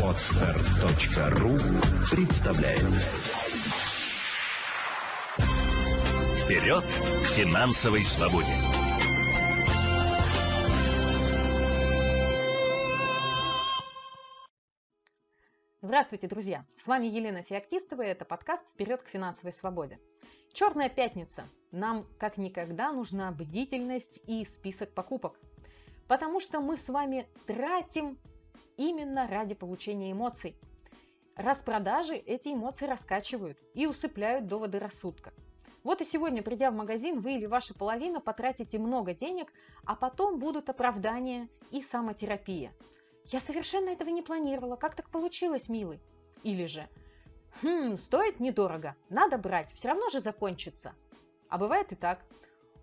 Отстар.ру представляет Вперед к финансовой свободе! Здравствуйте, друзья! С вами Елена Феоктистова, и это подкаст «Вперед к финансовой свободе». Черная пятница. Нам как никогда нужна бдительность и список покупок. Потому что мы с вами тратим именно ради получения эмоций. Распродажи эти эмоции раскачивают и усыпляют доводы рассудка. Вот и сегодня, придя в магазин, вы или ваша половина потратите много денег, а потом будут оправдания и самотерапия. «Я совершенно этого не планировала. Как так получилось, милый?» Или же «Хм, стоит недорого. Надо брать. Все равно же закончится». А бывает и так.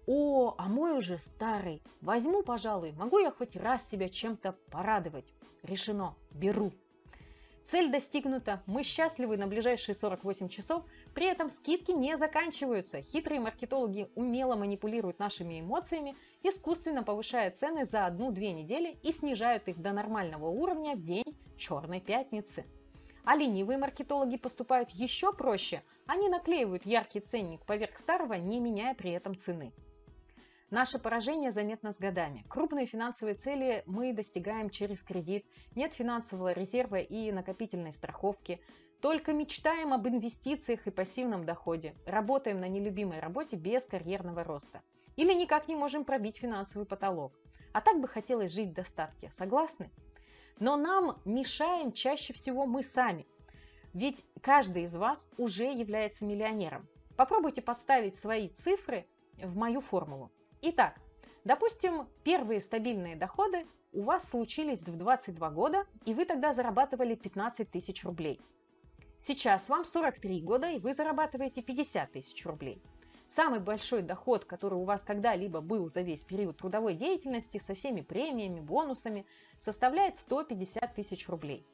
«О, а мой уже старый. Возьму, пожалуй. Могу я хоть раз себя чем-то порадовать?» Решено. Беру. Цель достигнута, мы счастливы на ближайшие 48 часов, при этом скидки не заканчиваются. Хитрые маркетологи умело манипулируют нашими эмоциями, искусственно повышая цены за одну-две недели и снижают их до нормального уровня в день Черной Пятницы. А ленивые маркетологи поступают еще проще, они наклеивают яркий ценник поверх старого, не меняя при этом цены. Наше поражение заметно с годами. Крупные финансовые цели мы достигаем через кредит, нет финансового резерва и накопительной страховки. Только мечтаем об инвестициях и пассивном доходе. Работаем на нелюбимой работе без карьерного роста. Или никак не можем пробить финансовый потолок. А так бы хотелось жить в достатке. Согласны? Но нам мешаем чаще всего мы сами. Ведь каждый из вас уже является миллионером. Попробуйте подставить свои цифры в мою формулу. Итак, допустим, первые стабильные доходы у вас случились в 22 года, и вы тогда зарабатывали 15 тысяч рублей. Сейчас вам 43 года, и вы зарабатываете 50 тысяч рублей. Самый большой доход, который у вас когда-либо был за весь период трудовой деятельности со всеми премиями, бонусами, составляет 150 тысяч рублей.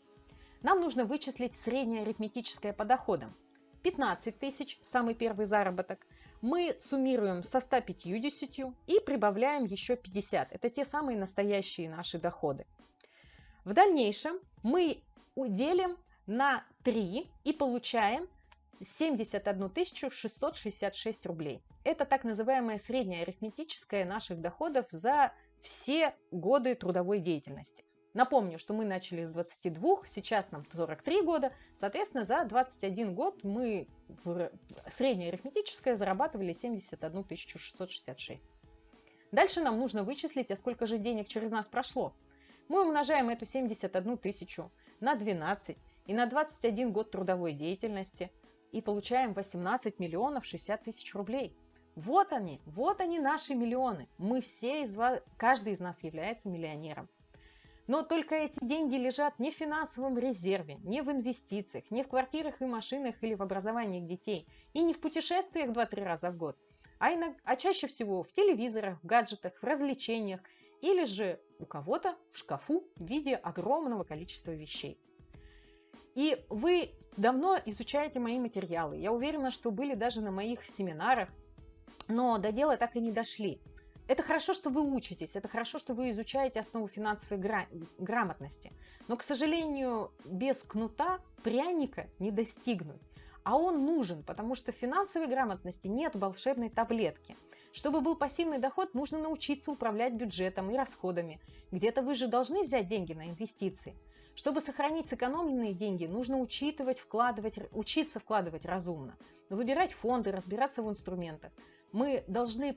Нам нужно вычислить среднее арифметическое по доходам. 15 тысяч – самый первый заработок, мы суммируем со 150 и прибавляем еще 50. Это те самые настоящие наши доходы. В дальнейшем мы делим на 3 и получаем 71 666 рублей. Это так называемое среднее арифметическое наших доходов за все годы трудовой деятельности. Напомню, что мы начали с 22, сейчас нам 43 года, соответственно, за 21 год мы в среднее арифметическое зарабатывали 71 666. Дальше нам нужно вычислить, а сколько же денег через нас прошло. Мы умножаем эту 71 тысячу на 12 и на 21 год трудовой деятельности и получаем 18 миллионов 60 тысяч рублей. Вот они, вот они наши миллионы. Мы все из вас, каждый из нас является миллионером. Но только эти деньги лежат не в финансовом резерве, не в инвестициях, не в квартирах и машинах или в образовании детей, и не в путешествиях 2-3 раза в год, а, иногда, а чаще всего в телевизорах, в гаджетах, в развлечениях или же у кого-то в шкафу в виде огромного количества вещей. И вы давно изучаете мои материалы. Я уверена, что были даже на моих семинарах, но до дела так и не дошли – это хорошо, что вы учитесь, это хорошо, что вы изучаете основу финансовой гра- грамотности. Но, к сожалению, без кнута пряника не достигнуть. А он нужен, потому что финансовой грамотности нет волшебной таблетки. Чтобы был пассивный доход, нужно научиться управлять бюджетом и расходами. Где-то вы же должны взять деньги на инвестиции. Чтобы сохранить сэкономленные деньги, нужно учитывать, вкладывать, учиться вкладывать разумно, выбирать фонды, разбираться в инструментах. Мы должны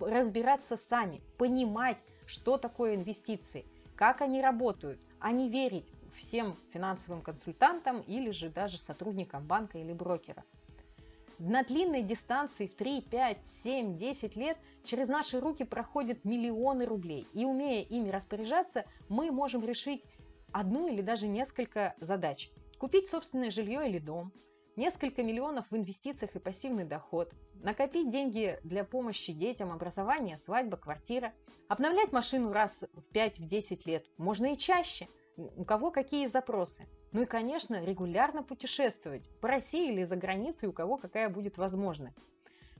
разбираться сами, понимать, что такое инвестиции, как они работают, а не верить всем финансовым консультантам или же даже сотрудникам банка или брокера. На длинной дистанции в 3, 5, 7, 10 лет через наши руки проходят миллионы рублей. И умея ими распоряжаться, мы можем решить одну или даже несколько задач. Купить собственное жилье или дом, несколько миллионов в инвестициях и пассивный доход, накопить деньги для помощи детям, образование, свадьба, квартира, обновлять машину раз в 5-10 лет, можно и чаще, у кого какие запросы. Ну и, конечно, регулярно путешествовать по России или за границей, у кого какая будет возможность.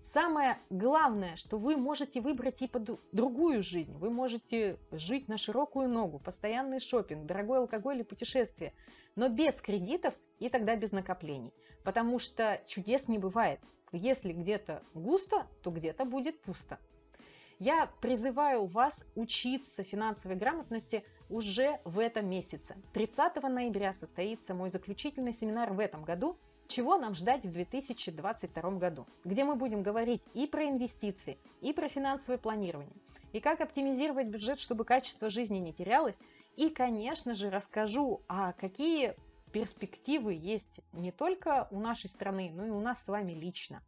Самое главное, что вы можете выбрать и под другую жизнь. Вы можете жить на широкую ногу, постоянный шопинг, дорогой алкоголь и путешествия, но без кредитов и тогда без накоплений. Потому что чудес не бывает. Если где-то густо, то где-то будет пусто. Я призываю вас учиться финансовой грамотности уже в этом месяце. 30 ноября состоится мой заключительный семинар в этом году – чего нам ждать в 2022 году, где мы будем говорить и про инвестиции, и про финансовое планирование, и как оптимизировать бюджет, чтобы качество жизни не терялось, и, конечно же, расскажу, а какие перспективы есть не только у нашей страны, но и у нас с вами лично.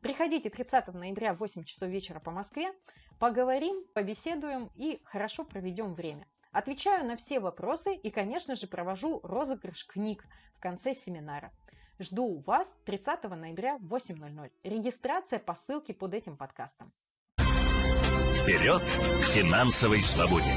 Приходите 30 ноября в 8 часов вечера по Москве, поговорим, побеседуем и хорошо проведем время. Отвечаю на все вопросы и, конечно же, провожу розыгрыш книг в конце семинара. Жду вас 30 ноября в 8.00. Регистрация по ссылке под этим подкастом. Вперед к финансовой свободе!